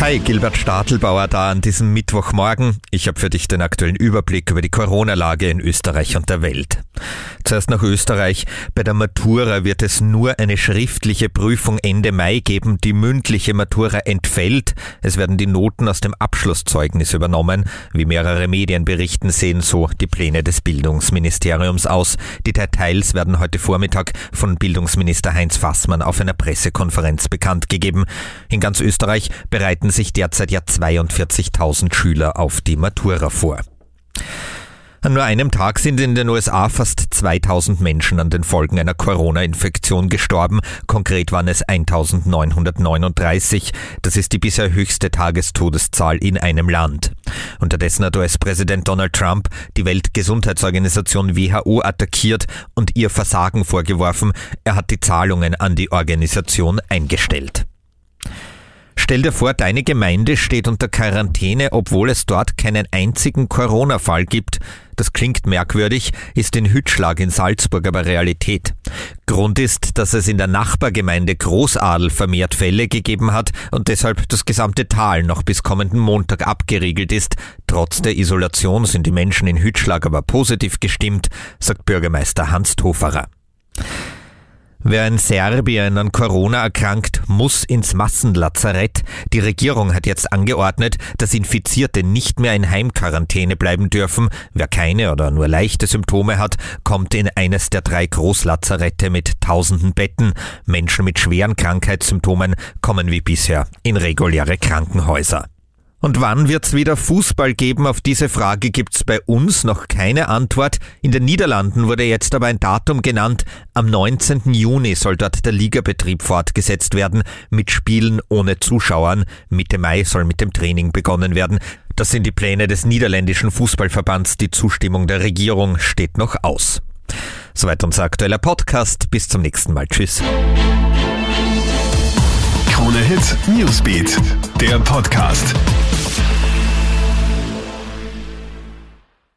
Hi, Gilbert Stadelbauer da an diesem Mittwochmorgen. Ich habe für dich den aktuellen Überblick über die Corona-Lage in Österreich und der Welt. Zuerst nach Österreich. Bei der Matura wird es nur eine schriftliche Prüfung Ende Mai geben. Die mündliche Matura entfällt. Es werden die Noten aus dem Abschlusszeugnis übernommen. Wie mehrere Medien berichten, sehen so die Pläne des Bildungsministeriums aus. Die Details werden heute Vormittag von Bildungsminister Heinz Fassmann auf einer Pressekonferenz bekannt gegeben. In ganz Österreich bereiten bereiten sich derzeit ja 42.000 Schüler auf die Matura vor. An nur einem Tag sind in den USA fast 2000 Menschen an den Folgen einer Corona-Infektion gestorben. Konkret waren es 1939. Das ist die bisher höchste Tagestodeszahl in einem Land. Unterdessen hat US-Präsident Donald Trump die Weltgesundheitsorganisation WHO attackiert und ihr Versagen vorgeworfen. Er hat die Zahlungen an die Organisation eingestellt. Stell dir vor, deine Gemeinde steht unter Quarantäne, obwohl es dort keinen einzigen Corona-Fall gibt. Das klingt merkwürdig, ist in Hütschlag in Salzburg aber Realität. Grund ist, dass es in der Nachbargemeinde Großadel vermehrt Fälle gegeben hat und deshalb das gesamte Tal noch bis kommenden Montag abgeriegelt ist. Trotz der Isolation sind die Menschen in Hütschlag aber positiv gestimmt, sagt Bürgermeister Hans Toferer. Wer in Serbien an Corona erkrankt, muss ins Massenlazarett. Die Regierung hat jetzt angeordnet, dass Infizierte nicht mehr in Heimquarantäne bleiben dürfen. Wer keine oder nur leichte Symptome hat, kommt in eines der drei Großlazarette mit tausenden Betten. Menschen mit schweren Krankheitssymptomen kommen wie bisher in reguläre Krankenhäuser. Und wann wird's wieder Fußball geben? Auf diese Frage gibt's bei uns noch keine Antwort. In den Niederlanden wurde jetzt aber ein Datum genannt. Am 19. Juni soll dort der Ligabetrieb fortgesetzt werden, mit Spielen ohne Zuschauern. Mitte Mai soll mit dem Training begonnen werden. Das sind die Pläne des niederländischen Fußballverbands. Die Zustimmung der Regierung steht noch aus. Soweit unser aktueller Podcast. Bis zum nächsten Mal. Tschüss. Krone Hit Newsbeat, der Podcast.